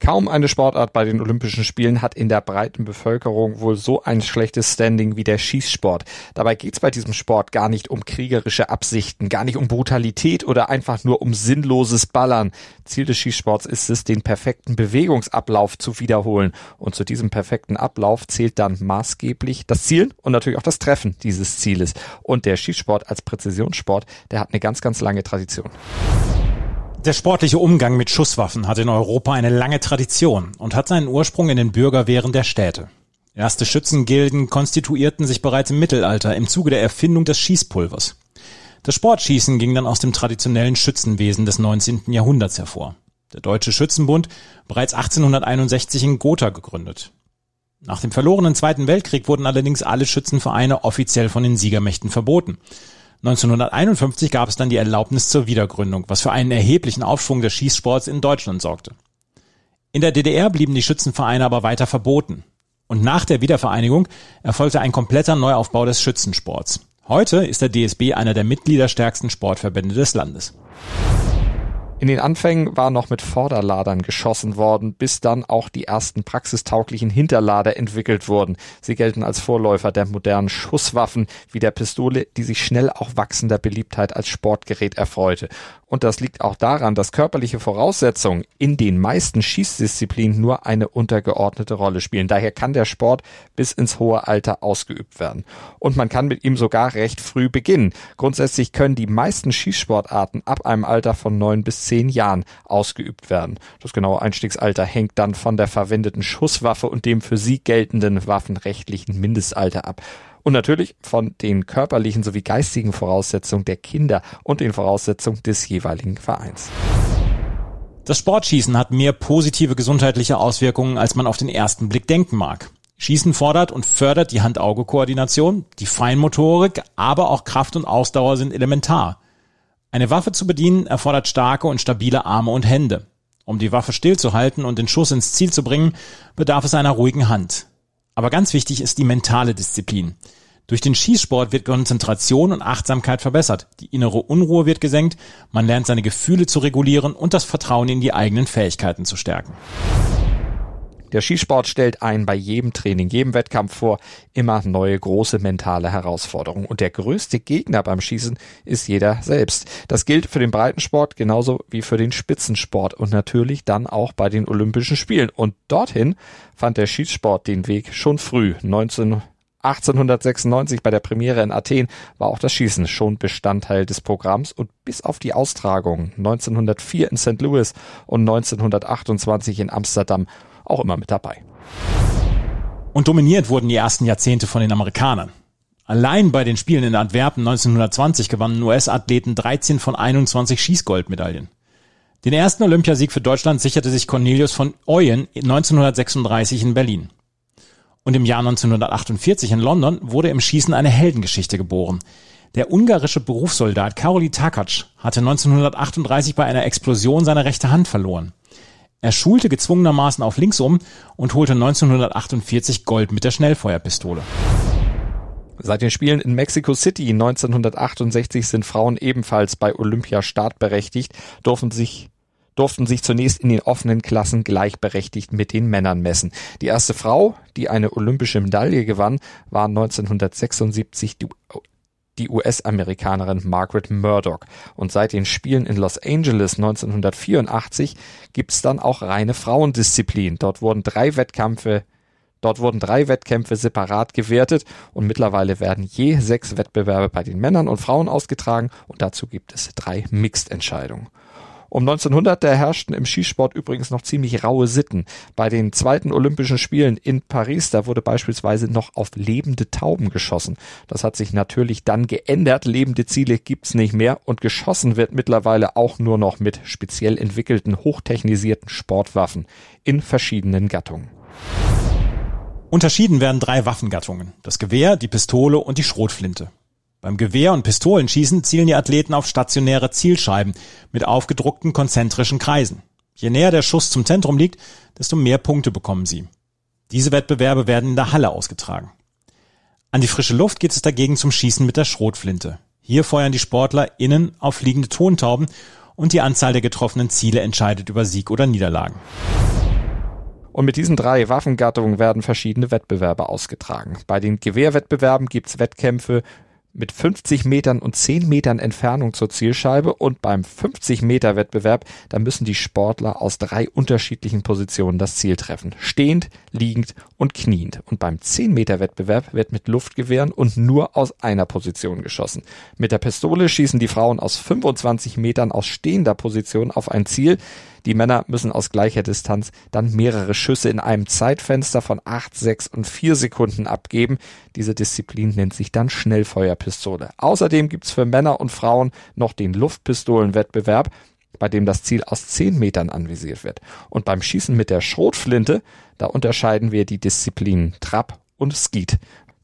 Kaum eine Sportart bei den Olympischen Spielen hat in der breiten Bevölkerung wohl so ein schlechtes Standing wie der Schießsport. Dabei geht es bei diesem Sport gar nicht um kriegerische Absichten, gar nicht um Brutalität oder einfach nur um sinnloses Ballern. Ziel des Schießsports ist es, den perfekten Bewegungsablauf zu wiederholen. Und zu diesem perfekten Ablauf zählt dann maßgeblich das Zielen und natürlich auch das Treffen dieses Zieles. Und der Schießsport als Präzisionssport, der hat eine ganz, ganz lange Tradition. Der sportliche Umgang mit Schusswaffen hat in Europa eine lange Tradition und hat seinen Ursprung in den Bürgerwehren der Städte. Erste Schützengilden konstituierten sich bereits im Mittelalter im Zuge der Erfindung des Schießpulvers. Das Sportschießen ging dann aus dem traditionellen Schützenwesen des 19. Jahrhunderts hervor. Der Deutsche Schützenbund bereits 1861 in Gotha gegründet. Nach dem verlorenen Zweiten Weltkrieg wurden allerdings alle Schützenvereine offiziell von den Siegermächten verboten. 1951 gab es dann die Erlaubnis zur Wiedergründung, was für einen erheblichen Aufschwung des Schießsports in Deutschland sorgte. In der DDR blieben die Schützenvereine aber weiter verboten. Und nach der Wiedervereinigung erfolgte ein kompletter Neuaufbau des Schützensports. Heute ist der DSB einer der mitgliederstärksten Sportverbände des Landes. In den Anfängen war noch mit Vorderladern geschossen worden, bis dann auch die ersten praxistauglichen Hinterlader entwickelt wurden. Sie gelten als Vorläufer der modernen Schusswaffen wie der Pistole, die sich schnell auch wachsender Beliebtheit als Sportgerät erfreute. Und das liegt auch daran, dass körperliche Voraussetzungen in den meisten Schießdisziplinen nur eine untergeordnete Rolle spielen. Daher kann der Sport bis ins hohe Alter ausgeübt werden. Und man kann mit ihm sogar recht früh beginnen. Grundsätzlich können die meisten Schießsportarten ab einem Alter von neun bis zehn Jahren ausgeübt werden. Das genaue Einstiegsalter hängt dann von der verwendeten Schusswaffe und dem für sie geltenden waffenrechtlichen Mindestalter ab und natürlich von den körperlichen sowie geistigen Voraussetzungen der Kinder und den Voraussetzungen des jeweiligen Vereins. Das Sportschießen hat mehr positive gesundheitliche Auswirkungen, als man auf den ersten Blick denken mag. Schießen fordert und fördert die Hand-Auge-Koordination, die Feinmotorik, aber auch Kraft und Ausdauer sind elementar. Eine Waffe zu bedienen erfordert starke und stabile Arme und Hände. Um die Waffe stillzuhalten und den Schuss ins Ziel zu bringen, bedarf es einer ruhigen Hand. Aber ganz wichtig ist die mentale Disziplin. Durch den Schießsport wird Konzentration und Achtsamkeit verbessert, die innere Unruhe wird gesenkt, man lernt seine Gefühle zu regulieren und das Vertrauen in die eigenen Fähigkeiten zu stärken. Der Skisport stellt einen bei jedem Training, jedem Wettkampf vor, immer neue große mentale Herausforderungen. Und der größte Gegner beim Schießen ist jeder selbst. Das gilt für den Breitensport genauso wie für den Spitzensport und natürlich dann auch bei den Olympischen Spielen. Und dorthin fand der Schießsport den Weg schon früh, 19 1896 bei der Premiere in Athen war auch das Schießen schon Bestandteil des Programms und bis auf die Austragung 1904 in St. Louis und 1928 in Amsterdam auch immer mit dabei. Und dominiert wurden die ersten Jahrzehnte von den Amerikanern. Allein bei den Spielen in Antwerpen 1920 gewannen US-Athleten 13 von 21 Schießgoldmedaillen. Den ersten Olympiasieg für Deutschland sicherte sich Cornelius von Oyen 1936 in Berlin. Und im Jahr 1948 in London wurde im Schießen eine Heldengeschichte geboren. Der ungarische Berufssoldat Karoli Takac hatte 1938 bei einer Explosion seine rechte Hand verloren. Er schulte gezwungenermaßen auf links um und holte 1948 Gold mit der Schnellfeuerpistole. Seit den Spielen in Mexico City 1968 sind Frauen ebenfalls bei Olympia startberechtigt, durften sich durften sich zunächst in den offenen Klassen gleichberechtigt mit den Männern messen. Die erste Frau, die eine olympische Medaille gewann, war 1976 die die US-Amerikanerin Margaret Murdoch. Und seit den Spielen in Los Angeles 1984 gibt's dann auch reine Frauendisziplin. Dort wurden drei Wettkämpfe Dort wurden drei Wettkämpfe separat gewertet und mittlerweile werden je sechs Wettbewerbe bei den Männern und Frauen ausgetragen und dazu gibt es drei Mixed-Entscheidungen. Um 1900 da herrschten im Skisport übrigens noch ziemlich raue Sitten. Bei den zweiten Olympischen Spielen in Paris, da wurde beispielsweise noch auf lebende Tauben geschossen. Das hat sich natürlich dann geändert. Lebende Ziele gibt's nicht mehr und geschossen wird mittlerweile auch nur noch mit speziell entwickelten, hochtechnisierten Sportwaffen in verschiedenen Gattungen. Unterschieden werden drei Waffengattungen. Das Gewehr, die Pistole und die Schrotflinte. Beim Gewehr- und Pistolenschießen zielen die Athleten auf stationäre Zielscheiben mit aufgedruckten konzentrischen Kreisen. Je näher der Schuss zum Zentrum liegt, desto mehr Punkte bekommen sie. Diese Wettbewerbe werden in der Halle ausgetragen. An die frische Luft geht es dagegen zum Schießen mit der Schrotflinte. Hier feuern die Sportler innen auf fliegende Tontauben und die Anzahl der getroffenen Ziele entscheidet über Sieg oder Niederlagen. Und mit diesen drei Waffengattungen werden verschiedene Wettbewerbe ausgetragen. Bei den Gewehrwettbewerben gibt's Wettkämpfe mit 50 Metern und 10 Metern Entfernung zur Zielscheibe und beim 50 Meter Wettbewerb, da müssen die Sportler aus drei unterschiedlichen Positionen das Ziel treffen. Stehend, liegend und kniend. Und beim 10 Meter Wettbewerb wird mit Luftgewehren und nur aus einer Position geschossen. Mit der Pistole schießen die Frauen aus 25 Metern aus stehender Position auf ein Ziel. Die Männer müssen aus gleicher Distanz dann mehrere Schüsse in einem Zeitfenster von 8, 6 und 4 Sekunden abgeben. Diese Disziplin nennt sich dann Schnellfeuerpistole. Außerdem gibt's für Männer und Frauen noch den Luftpistolenwettbewerb bei dem das Ziel aus 10 Metern anvisiert wird. Und beim Schießen mit der Schrotflinte, da unterscheiden wir die Disziplinen Trap und Skeet.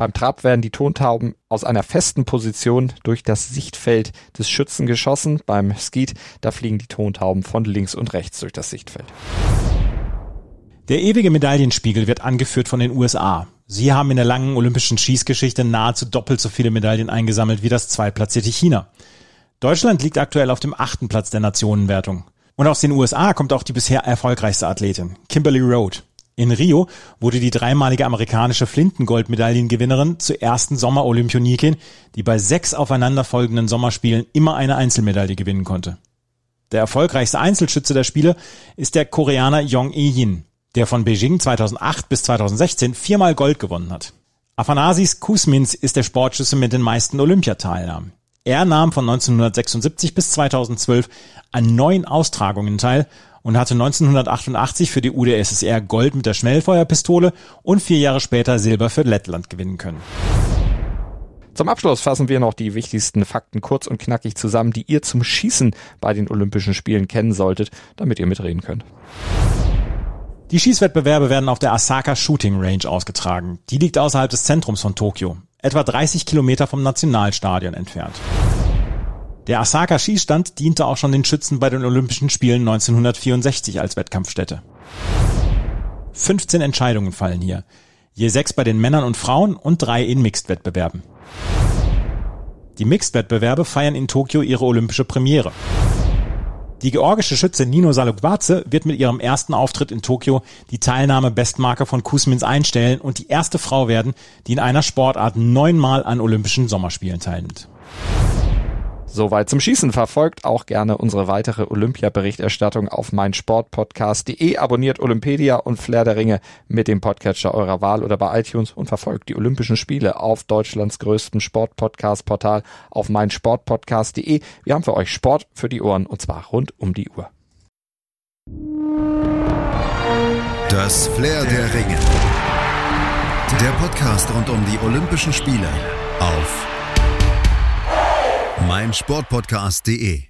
Beim Trab werden die Tontauben aus einer festen Position durch das Sichtfeld des Schützen geschossen. Beim Skeet, da fliegen die Tontauben von links und rechts durch das Sichtfeld. Der ewige Medaillenspiegel wird angeführt von den USA. Sie haben in der langen olympischen Schießgeschichte nahezu doppelt so viele Medaillen eingesammelt wie das zweitplatzierte China. Deutschland liegt aktuell auf dem achten Platz der Nationenwertung. Und aus den USA kommt auch die bisher erfolgreichste Athletin, Kimberly Road. In Rio wurde die dreimalige amerikanische Flintengoldmedaillengewinnerin zur ersten Sommerolympionikin, die bei sechs aufeinanderfolgenden Sommerspielen immer eine Einzelmedaille gewinnen konnte. Der erfolgreichste Einzelschütze der Spiele ist der Koreaner Yong E-Yin, der von Beijing 2008 bis 2016 viermal Gold gewonnen hat. Aphanasis Kusmins ist der Sportschütze mit den meisten Olympiateilnahmen. Er nahm von 1976 bis 2012 an neun Austragungen teil und hatte 1988 für die UdSSR Gold mit der Schnellfeuerpistole und vier Jahre später Silber für Lettland gewinnen können. Zum Abschluss fassen wir noch die wichtigsten Fakten kurz und knackig zusammen, die ihr zum Schießen bei den Olympischen Spielen kennen solltet, damit ihr mitreden könnt. Die Schießwettbewerbe werden auf der Asaka Shooting Range ausgetragen. Die liegt außerhalb des Zentrums von Tokio, etwa 30 Kilometer vom Nationalstadion entfernt. Der Asaka Skistand diente auch schon den Schützen bei den Olympischen Spielen 1964 als Wettkampfstätte. 15 Entscheidungen fallen hier. Je sechs bei den Männern und Frauen und drei in Mixed-Wettbewerben. Die Mixed-Wettbewerbe feiern in Tokio ihre olympische Premiere. Die georgische Schütze Nino Salukwadze wird mit ihrem ersten Auftritt in Tokio die Teilnahme-Bestmarke von Kusmins einstellen und die erste Frau werden, die in einer Sportart neunmal an Olympischen Sommerspielen teilnimmt. Soweit zum Schießen. Verfolgt auch gerne unsere weitere Olympia-Berichterstattung auf meinsportpodcast.de. Abonniert Olympedia und Flair der Ringe mit dem Podcatcher eurer Wahl oder bei iTunes und verfolgt die Olympischen Spiele auf Deutschlands größten Sportpodcast-Portal auf meinsportpodcast.de. Wir haben für euch Sport für die Ohren und zwar rund um die Uhr. Das Flair der Ringe. Der Podcast rund um die Olympischen Spiele auf meinsportpodcast.de